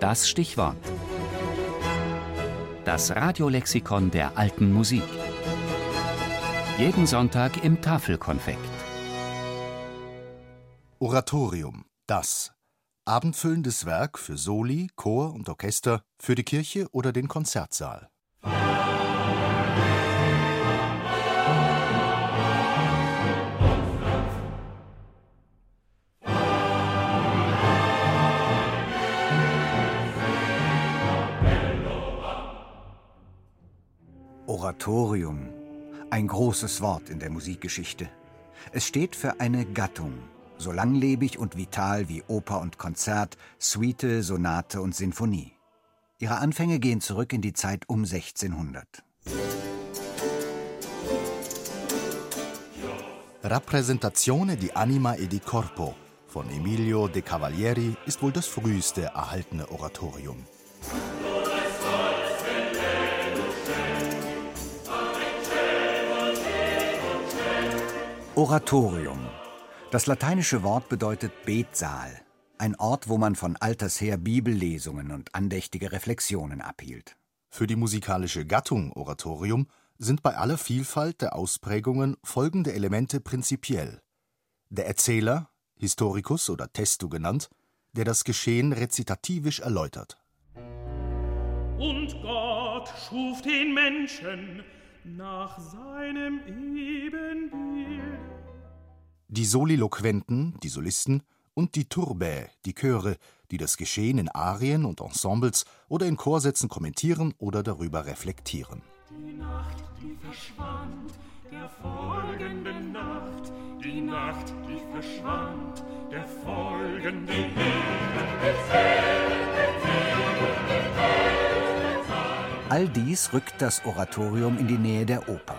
Das Stichwort. Das Radiolexikon der alten Musik. Jeden Sonntag im Tafelkonfekt. Oratorium, das abendfüllendes Werk für Soli, Chor und Orchester, für die Kirche oder den Konzertsaal. Oratorium, ein großes Wort in der Musikgeschichte. Es steht für eine Gattung, so langlebig und vital wie Oper und Konzert, Suite, Sonate und Sinfonie. Ihre Anfänge gehen zurück in die Zeit um 1600. Rappresentazione di Anima e di Corpo von Emilio de Cavalieri ist wohl das früheste erhaltene Oratorium. Oratorium. Das lateinische Wort bedeutet Betsaal, ein Ort, wo man von alters her Bibellesungen und andächtige Reflexionen abhielt. Für die musikalische Gattung Oratorium sind bei aller Vielfalt der Ausprägungen folgende Elemente prinzipiell. Der Erzähler, Historicus oder Testu genannt, der das Geschehen rezitativisch erläutert. Und Gott schuf den Menschen nach seinem Ebenbild. Die Soliloquenten, die Solisten und die Turbae, die Chöre, die das Geschehen in Arien und Ensembles oder in Chorsätzen kommentieren oder darüber reflektieren. Die Nacht, die verschwand, der folgenden Nacht, die Nacht, die verschwand, der folgenden All dies rückt das Oratorium in die Nähe der Oper.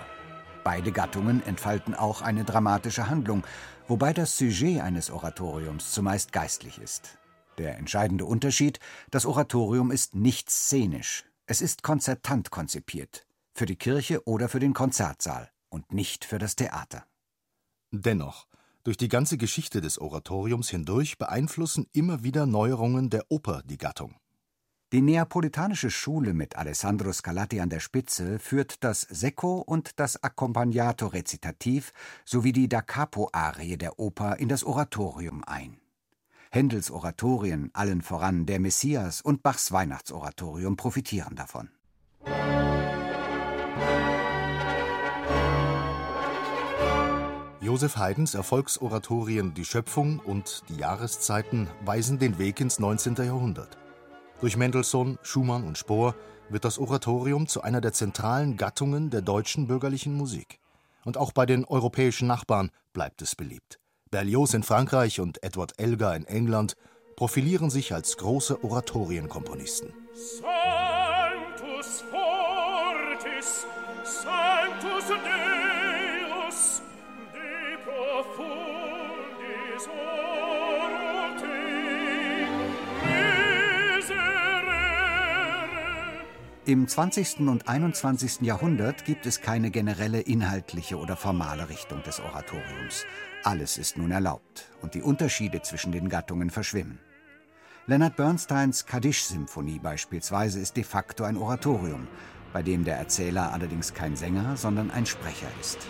Beide Gattungen entfalten auch eine dramatische Handlung, wobei das Sujet eines Oratoriums zumeist geistlich ist. Der entscheidende Unterschied, das Oratorium ist nicht szenisch, es ist konzertant konzipiert, für die Kirche oder für den Konzertsaal und nicht für das Theater. Dennoch, durch die ganze Geschichte des Oratoriums hindurch beeinflussen immer wieder Neuerungen der Oper die Gattung. Die neapolitanische Schule mit Alessandro Scarlatti an der Spitze führt das Secco und das Accompagnato Rezitativ sowie die Da Capo-Arie der Oper in das Oratorium ein. Händels Oratorien, allen voran der Messias und Bachs Weihnachtsoratorium profitieren davon. Joseph Haydns Erfolgsoratorien Die Schöpfung und die Jahreszeiten weisen den Weg ins 19. Jahrhundert. Durch Mendelssohn, Schumann und Spohr wird das Oratorium zu einer der zentralen Gattungen der deutschen bürgerlichen Musik. Und auch bei den europäischen Nachbarn bleibt es beliebt. Berlioz in Frankreich und Edward Elgar in England profilieren sich als große Oratorienkomponisten. Sanctus fortis, Sanctus Deus, de profundis Im 20. und 21. Jahrhundert gibt es keine generelle inhaltliche oder formale Richtung des Oratoriums. Alles ist nun erlaubt und die Unterschiede zwischen den Gattungen verschwimmen. Leonard Bernsteins Kaddisch-Symphonie beispielsweise ist de facto ein Oratorium, bei dem der Erzähler allerdings kein Sänger, sondern ein Sprecher ist.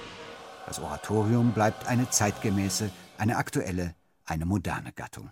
Das Oratorium bleibt eine zeitgemäße, eine aktuelle, eine moderne Gattung.